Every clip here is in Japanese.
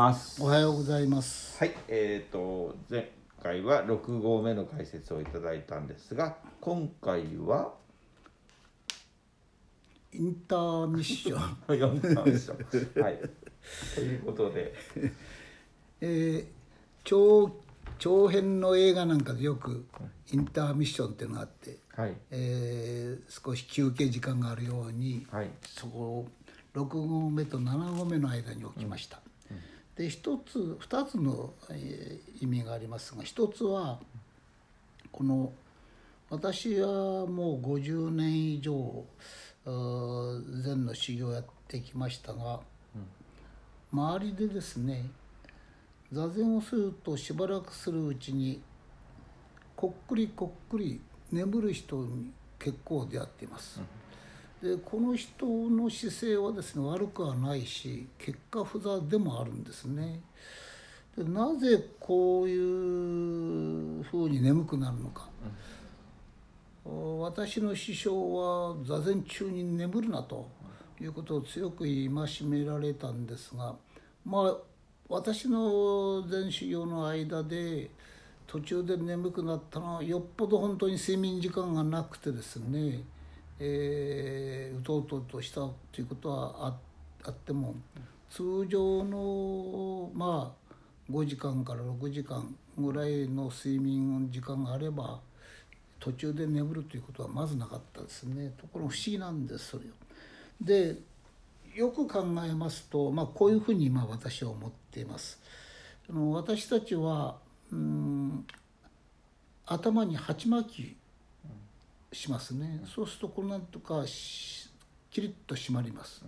おはようございます。おはようございます。はいえー、と前回は6号目の解説をいただいたんですが今回はインターミッション、4ターンでしたはい。ということで。えー長長編の映画なんかでよくインターミッションっていうのがあって、はい。えー少し休憩時間があるように、はい。そこを6合目と7合目の間に置きました。で一つ二つの、えー意味がありますが一つはこの私はもう50年以上禅の修行をやってきましたが、周りでですね座禅をするとしばらくするうちにこっくりこっくり眠る人に結構出会っています。でこの人の姿勢はですね悪くはないし結果不座でもあるんですね。でなぜこういうふうに眠くなるのか、私の師匠は座禅中に眠るなということを強く戒められたんですがまあ私の禅修行の間で途中で眠くなったのはよっぽど本当に睡眠時間がなくてですね、えうとうととしたということはあっても通常のまあ5時間から6時間ぐらいの睡眠時間があれば途中で眠るということはまずなかったですねところ不思議なんですそれ。でよく考えますと、まあ、こういうふうに今私は思っています。あの私たちはうん頭に鉢巻きしますね、そうするとこうなんとかしキリッと締まります。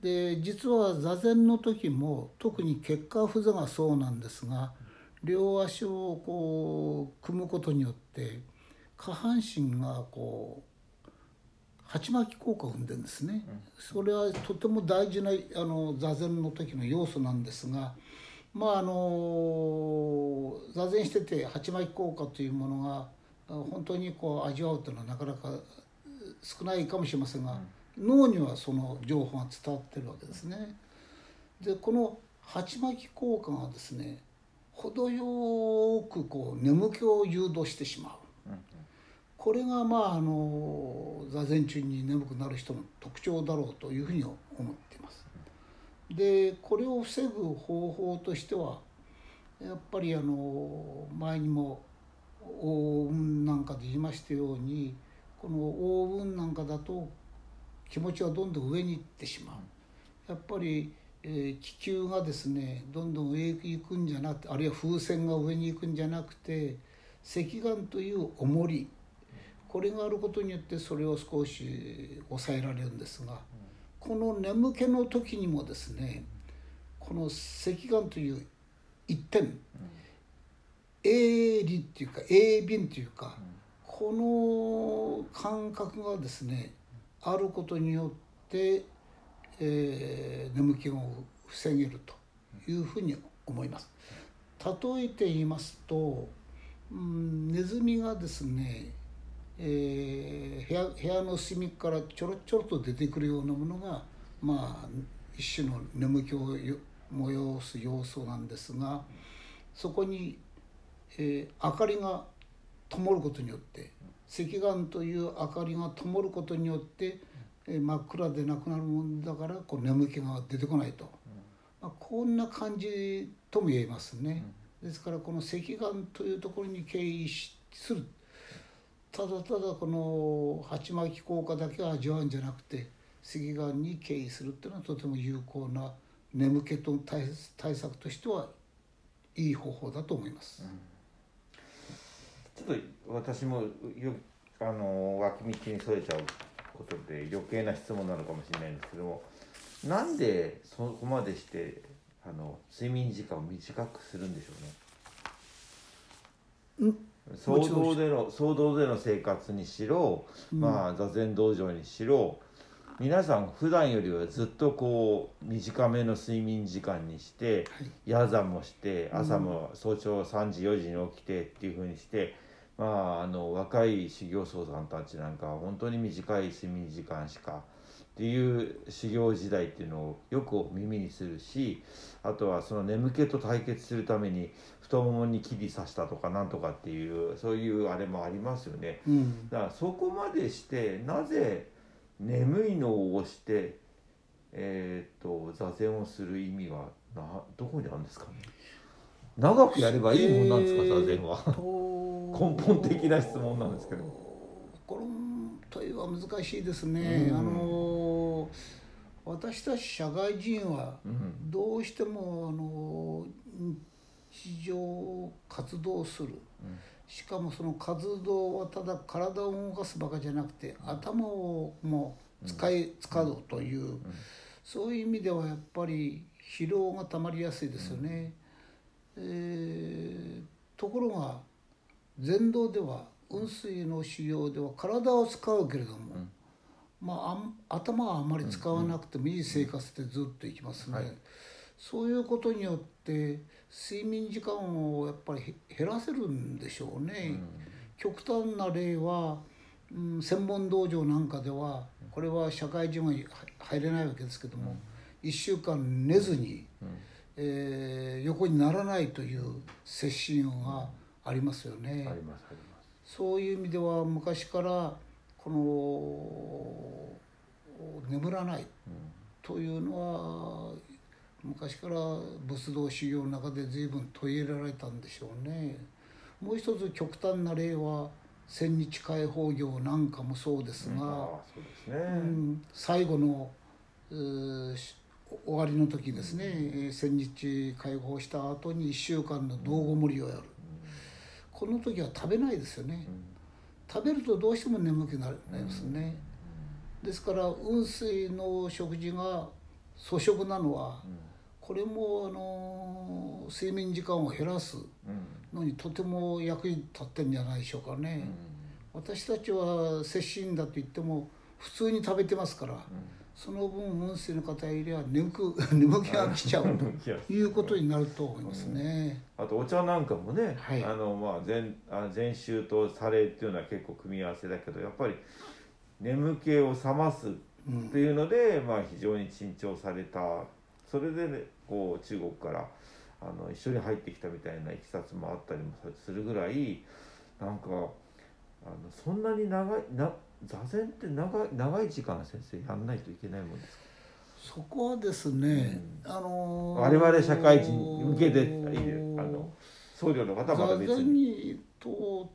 で実は座禅の時も特に結果不座がそうなんですが両足をこう組むことによって下半身がこう鉢巻き効果を生んでるんですね、それはとても大事なあの座禅の時の要素なんですがまああの座禅してて鉢巻き効果というものが本当にこう味わうというのはなかなか少ないかもしれませんが、脳にはその情報が伝わってるわけですね。でこの鉢巻き効果がですね程よくこう眠気を誘導してしまう。これがまああの座禅中に眠くなる人の特徴だろうというふうに思っています。でこれを防ぐ方法としてはやっぱりあの前にも大雲なんかで言いましたようにこの大雲なんかだと気持ちはどんどん上に行ってしまう。やっぱり、えー気球がですねどんどん上に行くんじゃなくてあるいは風船が上に行くんじゃなくて石岩という重りこれがあることによってそれを少し抑えられるんですがこの眠気の時にもですねこの石岩という一点鋭利っていうか鋭敏っていうかこの感覚がですねあることによって、えー眠気を防げるというふうに思います。例えて言いますと、うん、ネズミがですね、えー部屋部屋の隅からちょろちょろと出てくるようなものがまあ一種の眠気をよ催す要素なんですがそこに、えー明かりが灯ることによって石岩という明かりが灯ることによって、えー真っ暗でなくなるもんだからこう眠気が出てこないと、まあ、こんな感じとも言えますね。ですからこの石岩というところに敬意しする。ただただこの鉢巻き効果だけは味わうんじゃなくて石岩に敬意するっていうのはとても有効な眠気と対対策としてはいい方法だと思います。ちょっと私もよあの脇道にそれちゃうことで余計な質問なのかもしれないんですけどもなんでそこまでしてあの睡眠時間を短くするんでしょうね？うん？騒動での騒動での生活にしろ、まあ座禅道場にしろ皆さん普段よりはずっとこう短めの睡眠時間にして、夜座もして朝も早朝3時4時に起きてっていうふうにして、まああの若い修行僧さんたちなんかは本当に短い睡眠時間しかっていう修行時代っていうのをよく耳にするしあとはその眠気と対決するために太ももに切り刺したとかなんとかっていうそういうあれもありますよね。うんだからそこまでしてなぜ眠いのを押して、えー、と座禅をする意味はなどこにあるんですかね？長くやればいいもんなんですか、えー座禅は。と根本的な質問なんですけど。この問いは難しいですね、うん。あの私たち社会人はうん。どうしてもあの日常活動する。うん。しかもその活動はただ体を動かすばかじゃなくて頭をも使い、使うという、そういう意味ではやっぱり疲労がたまりやすいですよね。えーところが禅道では雲水の修行では体を使うけれども、ん。まあ頭はあまり使わなくてもいい生活でずっといきますね。はい。そういうことによって睡眠時間をやっぱりへ減らせるんでしょうね。極端な例は、うん、専門道場なんかではこれは社会人は入れないわけですけども、1週間寝ずに、えー横にならないという接心がありますよね。ありますあります。そういう意味では昔からこの眠らないというのは昔から仏道修行の中で随分取り入れられたんでしょうね。もう一つ極端な例は千日解放業なんかもそうですが、うですね。うん最後のう終わりの時ですね、えー千日解放した後に1週間の道後盛りをやる、この時は食べないですよね、食べるとどうしても眠くなりますね、ですから雲水の食事が粗食なのは、これもあの睡眠時間を減らすうんのにとても役に立ってんじゃないでしょうかね、私たちは摂心だと言っても普通に食べてますから、その分雲水の方よりは眠く眠気が来ちゃうということになると思いますね。あとお茶なんかもね、はい。あのまあ禅あ禅宗と茶霊っていうのは結構組み合わせだけどやっぱり眠気を覚ますっていうので、まあ非常に珍重された。それで、ね、こう中国からあの一緒に入ってきたみたいないきさつもあったりもするぐらいなんかあのそんなに長いな座禅って長い長い時間先生やんないといけないもんですか？そこはですね、あのー我々社会人向けでいいあの僧侶の方はまだ座禅別に。に等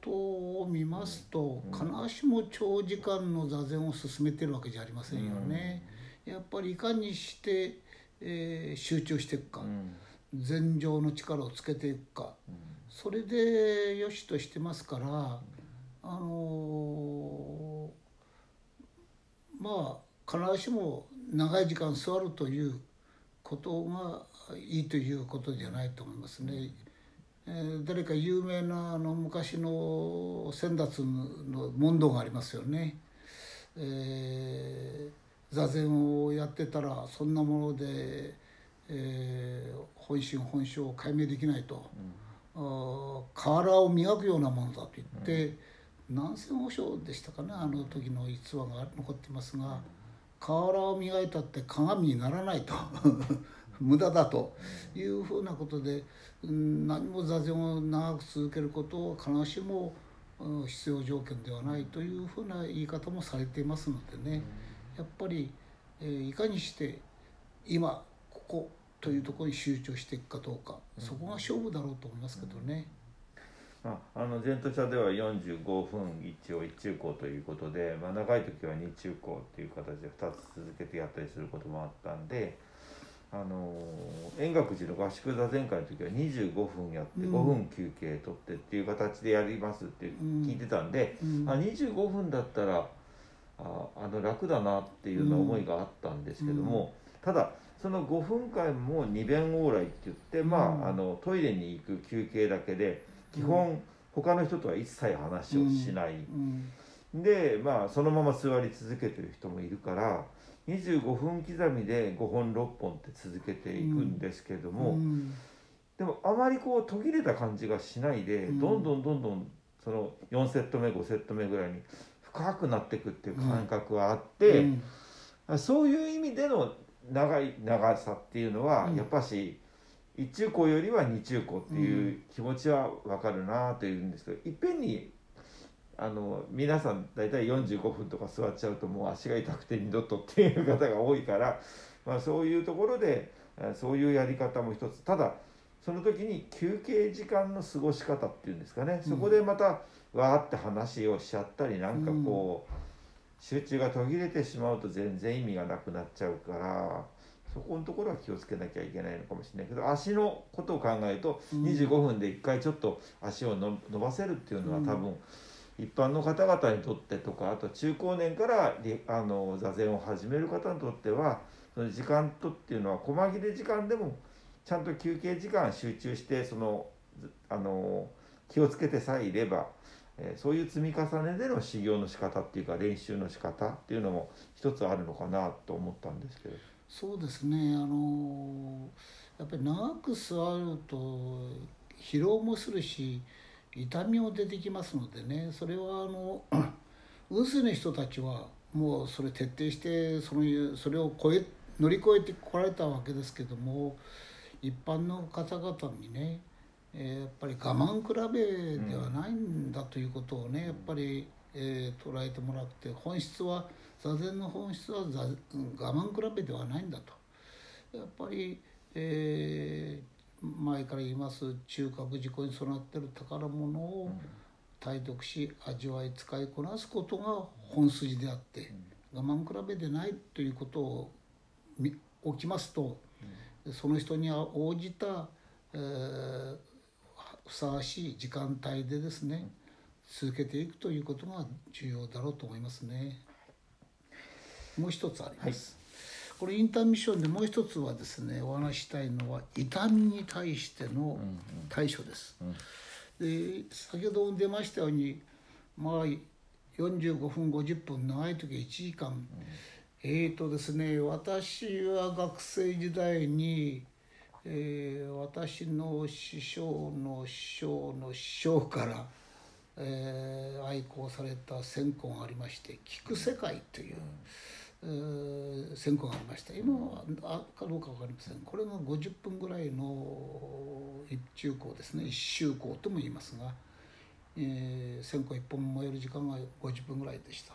々を見ますと、必ずしも長時間の座禅を進めてるわけじゃありませんよね。やっぱりいかにして、えー集中していくか、うん。禅情の力をつけていくか、それでよしとしてますから、あのーまあ必ずしも長い時間座るということがいいということじゃないと思いますね。えー誰か有名なあの昔の先達の問答がありますよね。えー座禅をやってたらそんなもので、えー本心本性を解明できないと、あー瓦を磨くようなものだと言って、南仙和尚でしたかねあの時の逸話が残ってますが瓦を磨いたって鏡にならないと 無駄だというふうなことで、何も座禅を長く続けることは必ずしも必要条件ではないというふうな言い方もされていますのでねやっぱり、いかにして今ここというところに集中していくかどうかそこが勝負だろうと思いますけどね。ああの禅と茶では45分一応一中校ということで、まあ、長い時は二中校っていう形で2つ続けてやったりすることもあったんで、あのー円覚寺の合宿座禅会の時は25分やってうん。5分休憩取ってっていう形でやりますって聞いてたんで、うん。あ25分だったらああの楽だなっていうような思いがあったんですけども、ただその5分間も二弁往来って言って、まうん。ああのトイレに行く休憩だけで基本、他の人とは一切話をしない、うんでまあそのまま座り続けてる人もいるから25分刻みで5本6本って続けていくんですけども、うんでもあまりこう途切れた感じがしないで、うんどんどんどんどんその4セット目5セット目ぐらいに深くなっていくっていう感覚があって、うん。そういう意味での長い長さっていうのは、うん。やっぱし一中高よりは二中高っていう気持ちは分かるなというんですけど、いっぺんにあの皆さん大体45分とか座っちゃうともう足が痛くて二度とっていう方が多いから、まあ、そういうところでえーそういうやり方も一つ。ただその時に休憩時間の過ごし方っていうんですかね。そこでまたわーって話をしちゃったりなんかこう、集中が途切れてしまうと全然意味がなくなっちゃうからそこのところは気をつけなきゃいけないのかもしれないけど足のことを考えるとうん25分で1回ちょっと足をの伸ばせるっていうのはうん多分一般の方々にとってとかあと中高年からりあの座禅を始める方にとってはその時間とっていうのは細切れ時間でもちゃんと休憩時間集中してそのずあの気をつけてさえいれば、えーそういう積み重ねでの修行の仕方っていうか練習の仕方っていうのも一つあるのかなと思ったんですけど。そうですね。あのやっぱり長く座ると疲労もするし痛みも出てきますのでね。それはあの 渦の人たちはもうそれ徹底してそのそれを超え乗り越えてこられたわけですけども一般の方々にね、やっぱり我慢比べではないんだということをねやっぱり、え捉えてもらって本質は座禅の本質は座うん我慢比べではないんだと。やっぱり、えー前から言います中核自己に備わってる宝物を体得し味わい使いこなすことが本筋であって我慢比べでないということをみ起きますとその人に応じた、えーふさわしい時間帯でですね続けていくということが重要だろうと思いますね。もう一つあります。これインターミッションでもう一つはですねお話ししたいのは痛みに対しての対処です。で先ほど出ましたようにまあ45分50分長い時は1時間、えーとですね私は学生時代に、えー私の師匠の師匠の師匠から、えー愛好された線香がありまして「聞く世界」という、えー線香がありました。今はあかどうか分かりません。これが50分ぐらいの一中香ですね。一周香とも言いますが、えー線香一本燃える時間が50分ぐらいでした。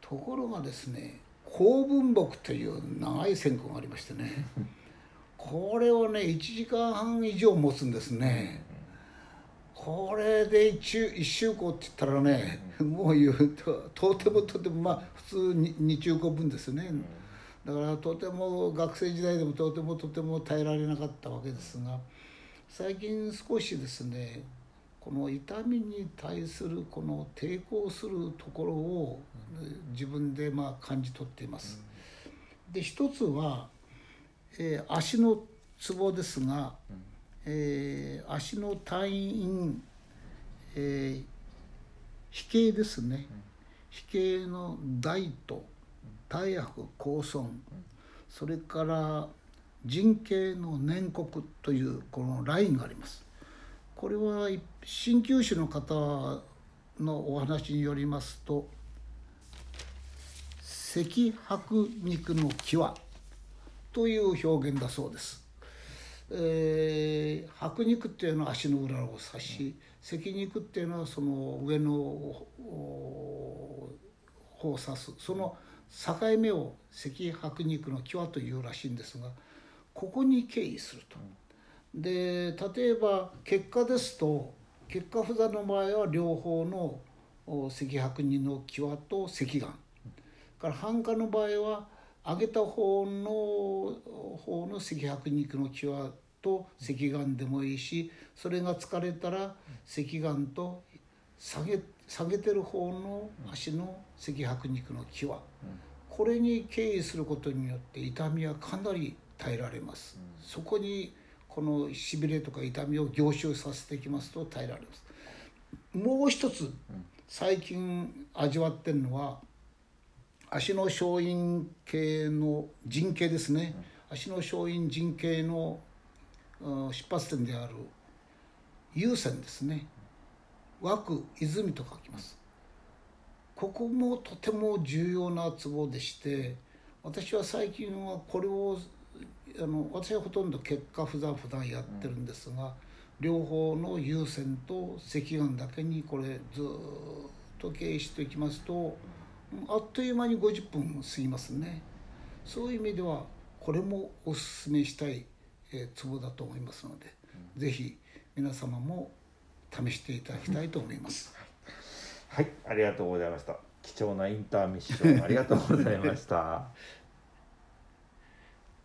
ところがですね公文木という長い線香がありましてねこれをね1時間半以上持つんですね。これで一周一周香って言ったらねもう言うととてもとてもまあ普通に二中香分ですね。だからとても学生時代でもとてもとても耐えられなかったわけですが最近少しですねこの痛みに対するこの抵抗するところを自分でまあ感じ取っています。で一つは、えー足のツボですが、えー足の退院、えー飛型ですね。飛型の大と大白高尊。それから人形の年刻というこのラインがあります。これは鍼灸師の方のお話によりますと赤白肉の際という表現だそうです、え白肉っていうのは足の裏を指し赤肉っていうのはその上の方を指すその境目を赤白肉の際というらしいんですがここに敬意すると。で例えば結果ですと結果札の場合は両方の赤白二の際と赤眼から半花の場合は上げた方の方の赤白肉の際と赤眼でもいいしそれが疲れたら赤眼と下げ下げてる方の足の赤白肉の際これに敬意することによって痛みはかなり耐えられます、そこにこのしびれとか痛みを凝集させていきますと耐えられます。もう一つ最近味わってるのは足の小陰系の陣形ですね、足の小陰陣形のうん出発点である有線ですね。枠泉と書きます。ここもとても重要なツボでして私は最近はこれをあの私はほとんど結果不断不断やってるんですが、両方の優先と赤眼だけにこれずっと経営していきますとあっという間に50分過ぎますねそういう意味ではこれもおすすめしたい、えー、ツボだと思いますので、うん、ぜひ皆様も試していただきたいと思います。はい、ありがとうございました。貴重なインターミッションありがとうございました。